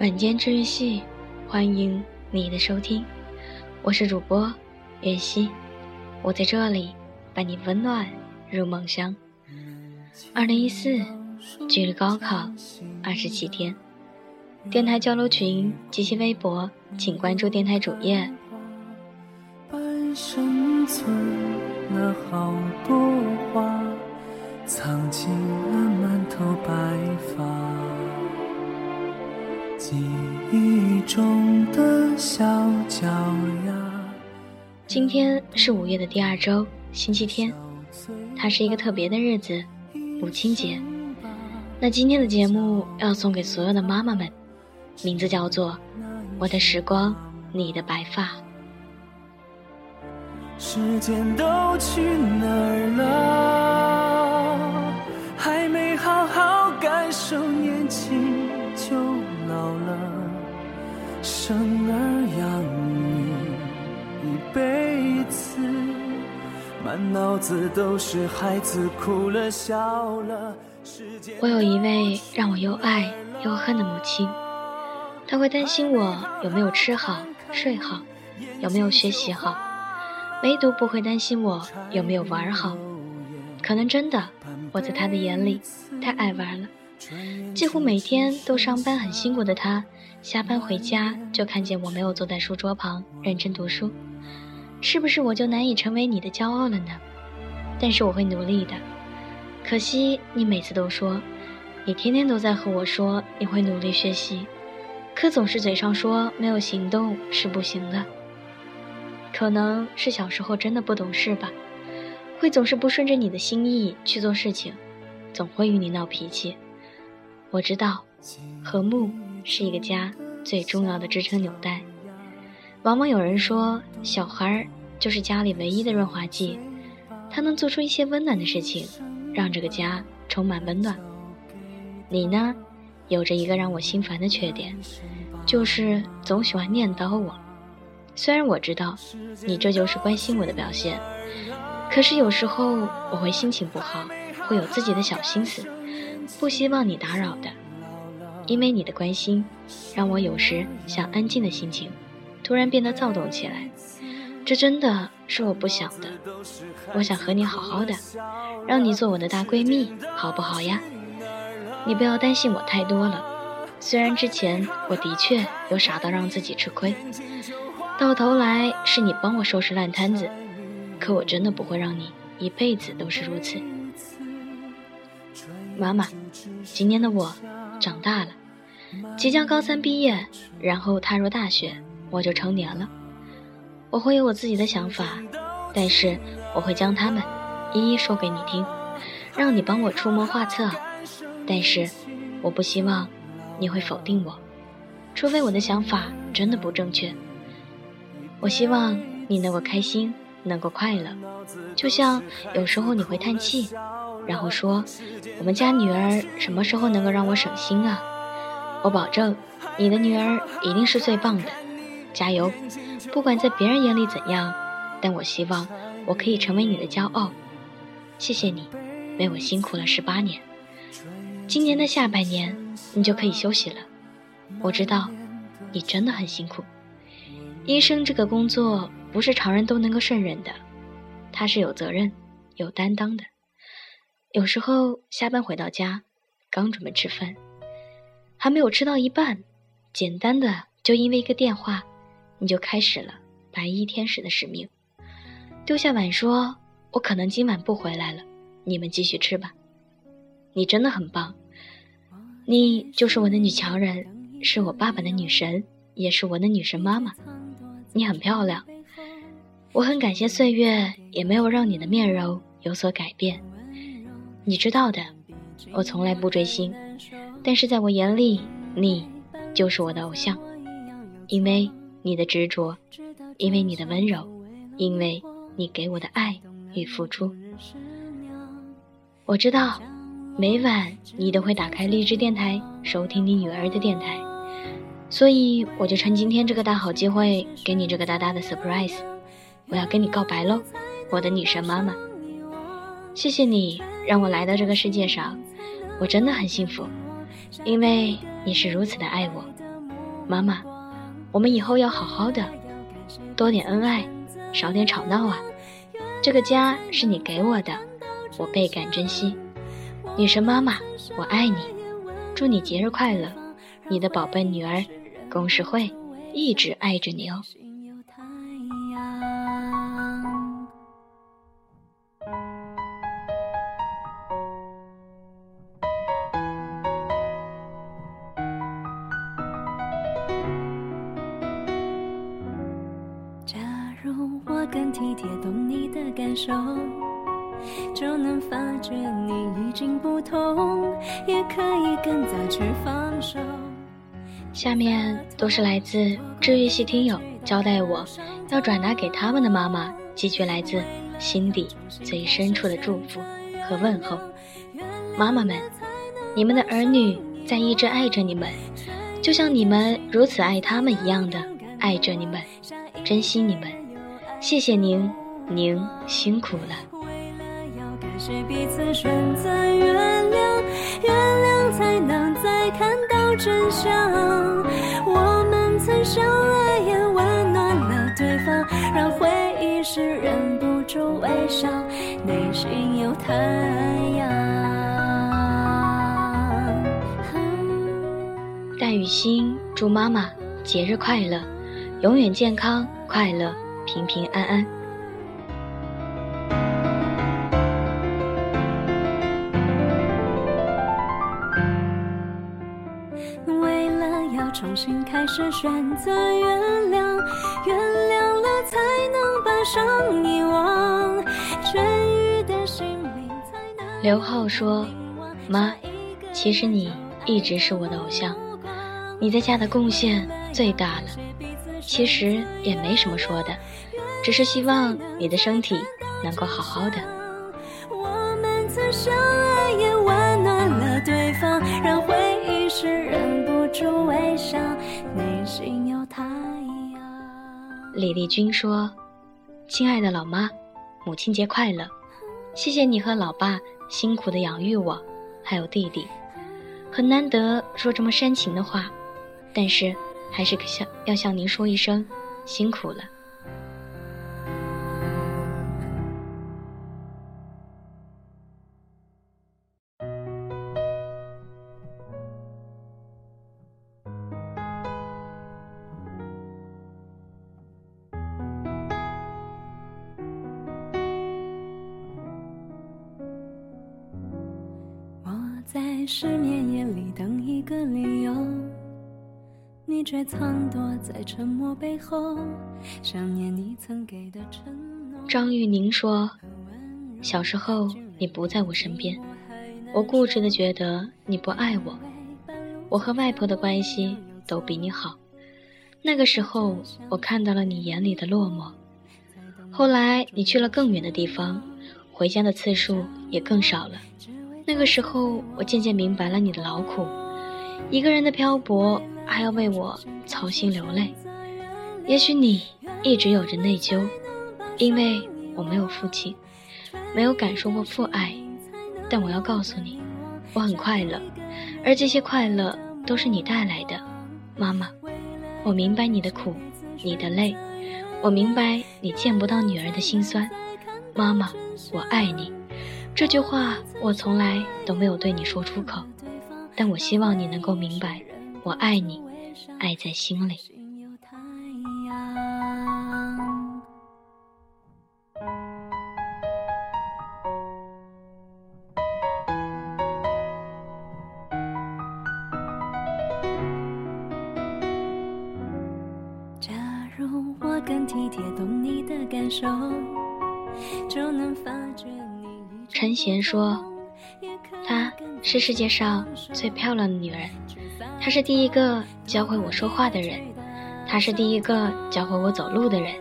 晚间治愈系，欢迎你的收听，我是主播月溪，我在这里伴你温暖入梦乡。二零一四，距离高考二十七天，电台交流群及其微博，请关注电台主页。生存了好多话，藏进了满头白发。记忆中的小脚丫。今天是五月的第二周，星期天，它是一个特别的日子，母亲节。那今天的节目要送给所有的妈妈们，名字叫做《我的时光，你的白发》。时间都去哪儿了？还没好好感受年轻就。老了，生儿养女一辈子，满脑子都是孩子哭了笑了。我有一位让我又爱又恨的母亲，她会担心我有没有吃好睡好，有没有学习好，唯独不会担心我有没有玩好。可能真的，我在他的眼里太爱玩了。几乎每天都上班很辛苦的他，下班回家就看见我没有坐在书桌旁认真读书，是不是我就难以成为你的骄傲了呢？但是我会努力的。可惜你每次都说，你天天都在和我说你会努力学习，可总是嘴上说没有行动是不行的。可能是小时候真的不懂事吧，会总是不顺着你的心意去做事情，总会与你闹脾气。我知道，和睦是一个家最重要的支撑纽带。往往有人说，小孩就是家里唯一的润滑剂，他能做出一些温暖的事情，让这个家充满温暖。你呢，有着一个让我心烦的缺点，就是总喜欢念叨我。虽然我知道，你这就是关心我的表现，可是有时候我会心情不好，会有自己的小心思。不希望你打扰的，因为你的关心，让我有时想安静的心情，突然变得躁动起来。这真的是我不想的。我想和你好好的，让你做我的大闺蜜，好不好呀？你不要担心我太多了。虽然之前我的确有傻到让自己吃亏，到头来是你帮我收拾烂摊子，可我真的不会让你一辈子都是如此。妈妈，今年的我长大了，即将高三毕业，然后踏入大学，我就成年了。我会有我自己的想法，但是我会将它们一一说给你听，让你帮我出谋划策。但是我不希望你会否定我，除非我的想法真的不正确。我希望你能够开心，能够快乐，就像有时候你会叹气。然后说：“我们家女儿什么时候能够让我省心啊？”我保证，你的女儿一定是最棒的，加油！不管在别人眼里怎样，但我希望我可以成为你的骄傲。谢谢你，为我辛苦了十八年。今年的下半年，你就可以休息了。我知道，你真的很辛苦。医生这个工作不是常人都能够胜任的，他是有责任、有担当的。有时候下班回到家，刚准备吃饭，还没有吃到一半，简单的就因为一个电话，你就开始了白衣天使的使命，丢下碗说：“我可能今晚不回来了，你们继续吃吧。”你真的很棒，你就是我的女强人，是我爸爸的女神，也是我的女神妈妈。你很漂亮，我很感谢岁月也没有让你的面容有所改变。你知道的，我从来不追星，但是在我眼里，你就是我的偶像，因为你的执着，因为你的温柔，因为你给我的爱与付出。我知道，每晚你都会打开励志电台收听你女儿的电台，所以我就趁今天这个大好机会，给你这个大大的 surprise。我要跟你告白喽，我的女神妈妈。谢谢你让我来到这个世界上，我真的很幸福，因为你是如此的爱我，妈妈。我们以后要好好的，多点恩爱，少点吵闹啊！这个家是你给我的，我倍感珍惜。女神妈妈，我爱你，祝你节日快乐！你的宝贝女儿公事会一直爱着你哦。假如我更体贴，懂你的感受，就能发觉你已经不同，也可以更早去放手。下面都是来自治愈系听友交代我要转达给他们的妈妈寄去来自心底最深处的祝福和问候。妈妈们，你们的儿女在一直爱着你们，就像你们如此爱他们一样的爱着你们，珍惜你们。谢谢您。您辛苦了。为了要感谢彼此选择原谅，原谅才能再看到真相。微笑，内心有太阳。戴雨欣祝妈妈节日快乐，永远健康快乐，平平安安。重新开始选择原谅，原谅遗忘，痊愈的心灵才能。刘浩说：“妈，其实你一直是我的偶像，你在家的贡献最大了。其实也没什么说的，只是希望你的身体能够好好的。”我们曾相爱，也温暖了对方，让回忆时忍不住微笑。内心有太阳李丽君说：“亲爱的老妈，母亲节快乐！谢谢你和老爸辛苦的养育我，还有弟弟。很难得说这么煽情的话，但是还是向要向您说一声辛苦了。”失眠夜里等一个理由，你却藏躲在沉默背后，想念你曾给的承诺。张玉宁说：“小时候你不在我身边，我固执的觉得你不爱我，我和外婆的关系都比你好。那个时候我看到了你眼里的落寞。后来你去了更远的地方，回家的次数也更少了。”那个时候，我渐渐明白了你的劳苦，一个人的漂泊，还要为我操心流泪。也许你一直有着内疚，因为我没有父亲，没有感受过父爱。但我要告诉你，我很快乐，而这些快乐都是你带来的，妈妈。我明白你的苦，你的累，我明白你见不到女儿的心酸，妈妈，我爱你。这句话我从来都没有对你说出口，但我希望你能够明白，我爱你，爱在心里。贤说：“她是世界上最漂亮的女人，她是第一个教会我说话的人，她是第一个教会我走路的人，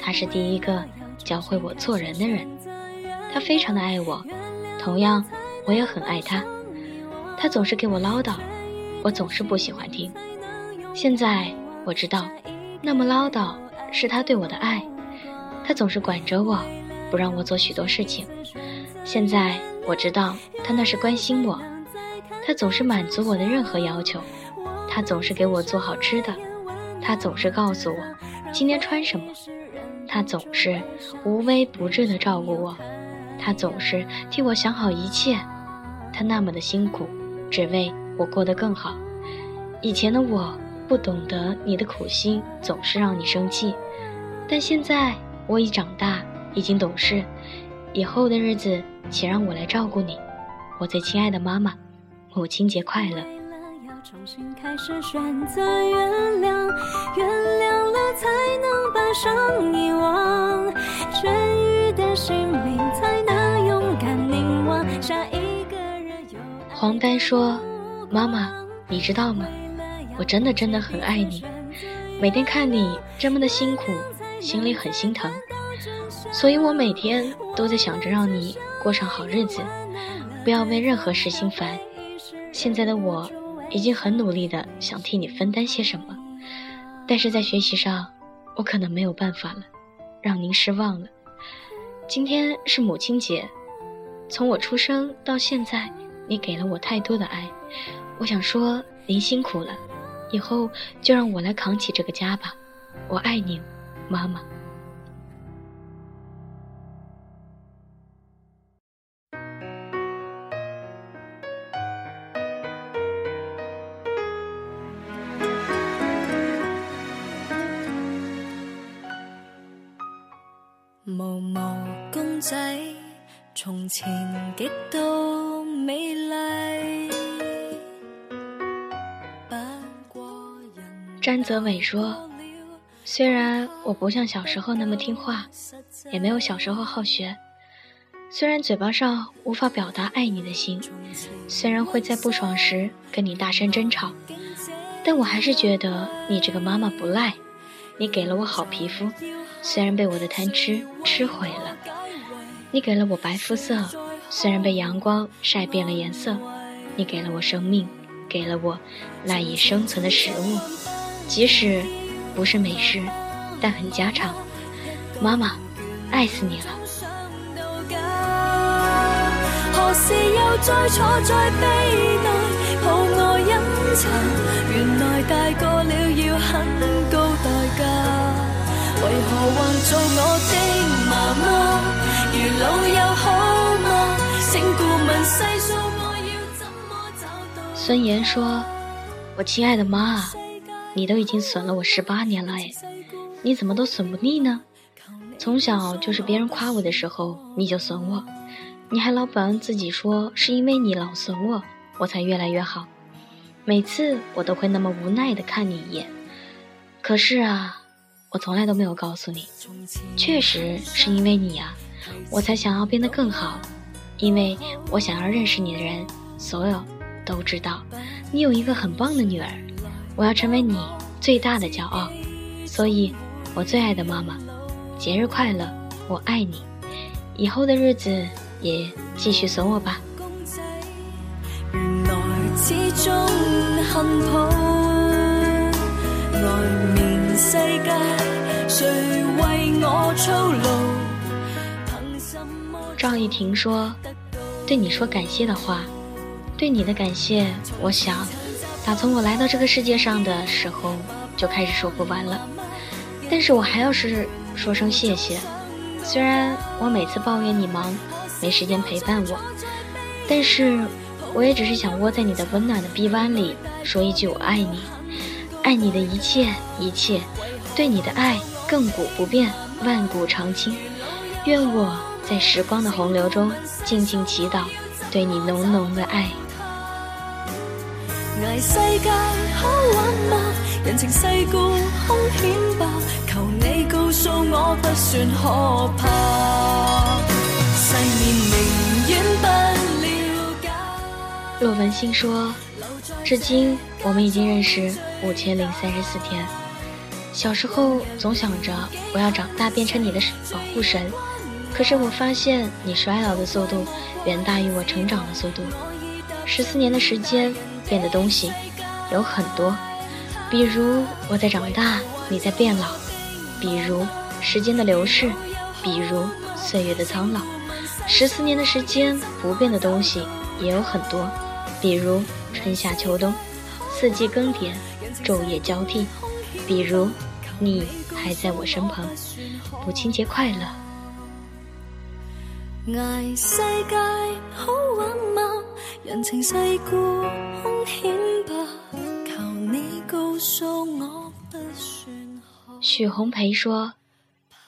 她是第一个教会我做人的人。她非常的爱我，同样我也很爱她。她总是给我唠叨，我总是不喜欢听。现在我知道，那么唠叨是她对我的爱。她总是管着我，不让我做许多事情。现在我知道他那是关心我，他总是满足我的任何要求，他总是给我做好吃的，他总是告诉我今天穿什么，他总是无微不至的照顾我，他总是替我想好一切。他那么的辛苦，只为我过得更好。以前的我不懂得你的苦心，总是让你生气。但现在我已长大，已经懂事，以后的日子，请让我来照顾你，我最亲爱的妈妈，母亲节快乐。黄丹说：“妈妈，你知道吗？我真的真的很爱你。每天看你这么的辛苦，心里很心疼。所以我每天都在想着让你过上好日子，不要为任何事心烦。现在的我已经很努力的想替你分担些什么，但是在学习上，我可能没有办法了，让您失望了。今天是母亲节，从我出生到现在。”你给了我太多的爱，我想说您辛苦了，以后就让我来扛起这个家吧。我爱你，妈妈。安泽伟说：“虽然我不像小时候那么听话，也没有小时候好学，虽然嘴巴上无法表达爱你的心，虽然会在不爽时跟你大声争吵，但我还是觉得你这个妈妈不赖。你给了我好皮肤，虽然被我的贪吃吃毁了；你给了我白肤色。”虽然被阳光晒变了颜色，你给了我生命，给了我赖以生存的食物，即使不是美食，但很家常。妈妈，爱死你了。为何还做我的妈妈？如老友好吗？请顾问要怎么找到。孙岩说：“我亲爱的妈啊，你都已经损了我十八年了哎，你怎么都损不腻呢？从小就是别人夸我的时候你就损我，你还老本自己说是因为你老损我，我才越来越好。每次我都会那么无奈的看你一眼，可是啊。”我从来都没有告诉你，确实是因为你呀，我才想要变得更好，因为我想要认识你的人，所有都知道你有一个很棒的女儿，我要成为你最大的骄傲，所以，我最爱的妈妈，节日快乐，我爱你，以后的日子也继续损我吧。赵一婷说：“对你说感谢的话，对你的感谢，我想，打从我来到这个世界上的时候就开始说不完了。但是我还要是说声谢谢。虽然我每次抱怨你忙，没时间陪伴我，但是我也只是想窝在你的温暖的臂弯里，说一句我爱你，爱你的一切一切，对你的爱。”亘古不变，万古长青。愿我在时光的洪流中静静祈祷，对你浓浓的爱。挨世界好玩吗？人情世故凶险吧？求你告诉我，不算可怕。世面宁愿不了解。骆文新说，至今我们已经认识五千零三十四天。小时候总想着我要长大变成你的保护神，可是我发现你衰老的速度远大于我成长的速度。十四年的时间变的东西有很多，比如我在长大，你在变老；比如时间的流逝，比如岁月的苍老。十四年的时间，不变的东西也有很多，比如春夏秋冬，四季更迭，昼夜交替。比如你还在我身旁，母亲节快乐。世界好玩吗？人情世故凶险吧？求你告诉我不算好。许红培说：“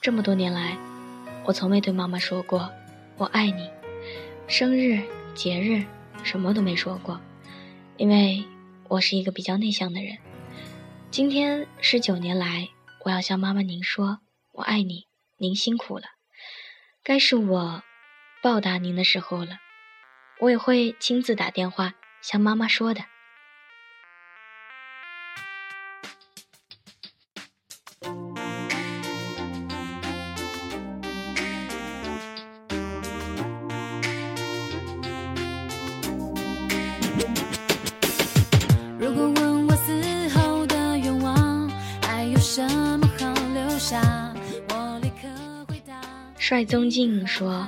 这么多年来，我从没对妈妈说过我爱你。生日、节日，什么都没说过，因为我是一个比较内向的人。今天十九年来，我要向妈妈您说我爱你，您辛苦了，该是我。”报答您的时候了，我也会亲自打电话向妈妈说的。如果问我死后的愿望，还有什么好留下？我立刻回答。帅宗敬说。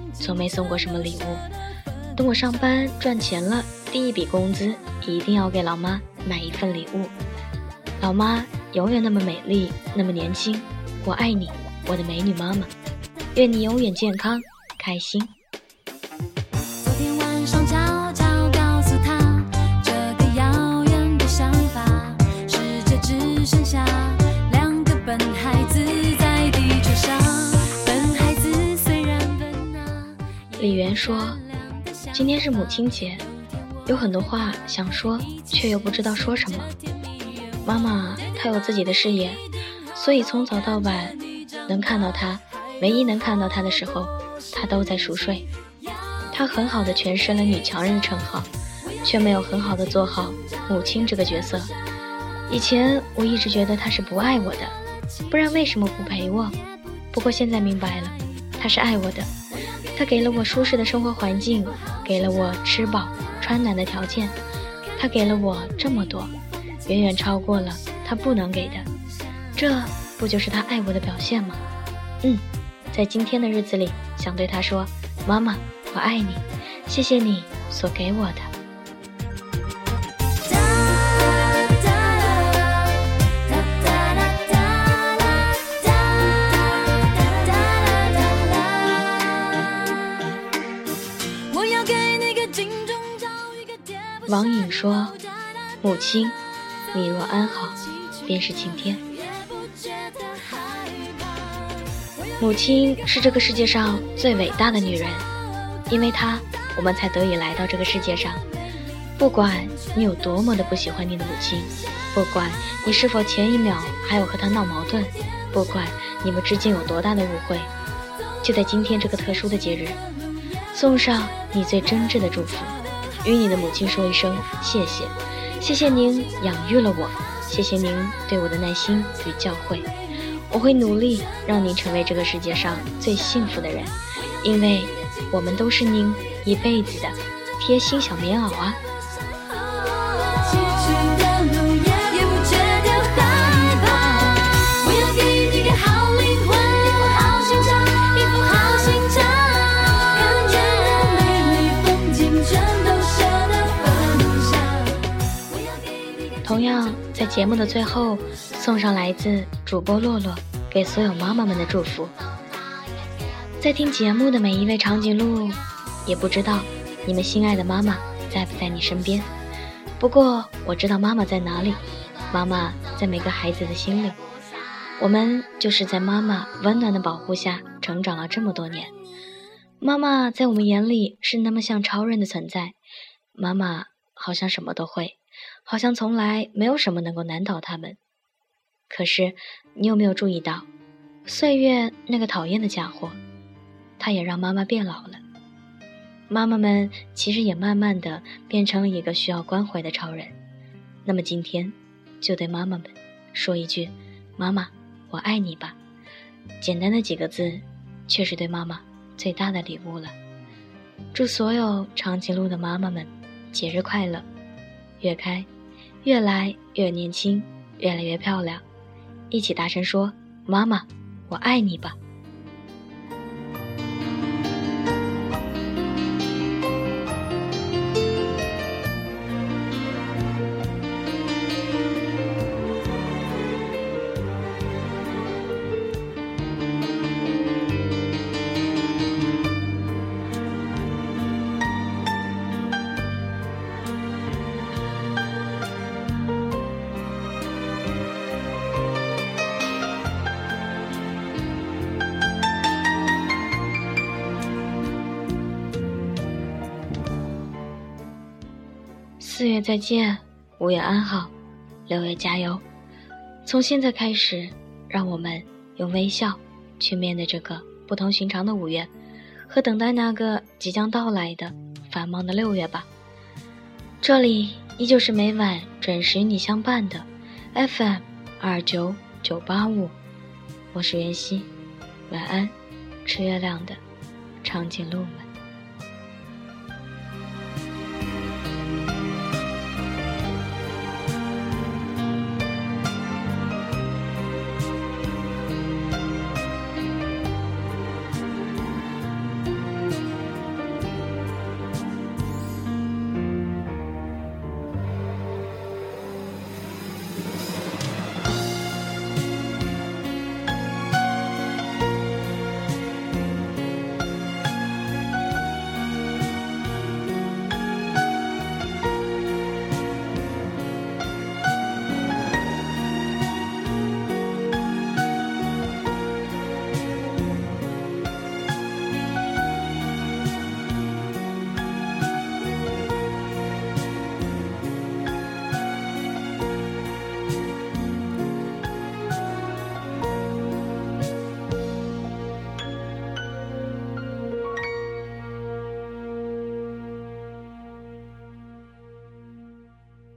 从没送过什么礼物，等我上班赚钱了，第一笔工资一定要给老妈买一份礼物。老妈永远那么美丽，那么年轻，我爱你，我的美女妈妈，愿你永远健康开心。李媛说：“今天是母亲节，有很多话想说，却又不知道说什么。妈妈她有自己的事业，所以从早到晚能看到她，唯一能看到她的时候，她都在熟睡。她很好的诠释了女强人的称号，却没有很好的做好母亲这个角色。以前我一直觉得她是不爱我的，不然为什么不陪我？不过现在明白了，她是爱我的。”他给了我舒适的生活环境，给了我吃饱穿暖的条件，他给了我这么多，远远超过了他不能给的，这不就是他爱我的表现吗？嗯，在今天的日子里，想对他说：“妈妈，我爱你，谢谢你所给我的。”王颖说：“母亲，你若安好，便是晴天。母亲是这个世界上最伟大的女人，因为她，我们才得以来到这个世界上。不管你有多么的不喜欢你的母亲，不管你是否前一秒还有和她闹矛盾，不管你们之间有多大的误会，就在今天这个特殊的节日，送上你最真挚的祝福。”与你的母亲说一声谢谢，谢谢您养育了我，谢谢您对我的耐心与教诲，我会努力让您成为这个世界上最幸福的人，因为我们都是您一辈子的贴心小棉袄啊。同样，在节目的最后，送上来自主播洛洛给所有妈妈们的祝福。在听节目的每一位长颈鹿，也不知道你们心爱的妈妈在不在你身边。不过我知道妈妈在哪里，妈妈在每个孩子的心里。我们就是在妈妈温暖的保护下成长了这么多年。妈妈在我们眼里是那么像超人的存在。妈妈好像什么都会。好像从来没有什么能够难倒他们。可是，你有没有注意到，岁月那个讨厌的家伙，他也让妈妈变老了。妈妈们其实也慢慢的变成了一个需要关怀的超人。那么今天，就对妈妈们说一句：“妈妈，我爱你吧。”简单的几个字，却是对妈妈最大的礼物了。祝所有长颈鹿的妈妈们节日快乐，月开越来越年轻，越来越漂亮。一起大声说：“妈妈，我爱你吧。”四月再见，五月安好，六月加油。从现在开始，让我们用微笑去面对这个不同寻常的五月，和等待那个即将到来的繁忙的六月吧。这里依旧是每晚准时与你相伴的 FM 二九九八五，我是袁熙，晚安，吃月亮的长颈鹿。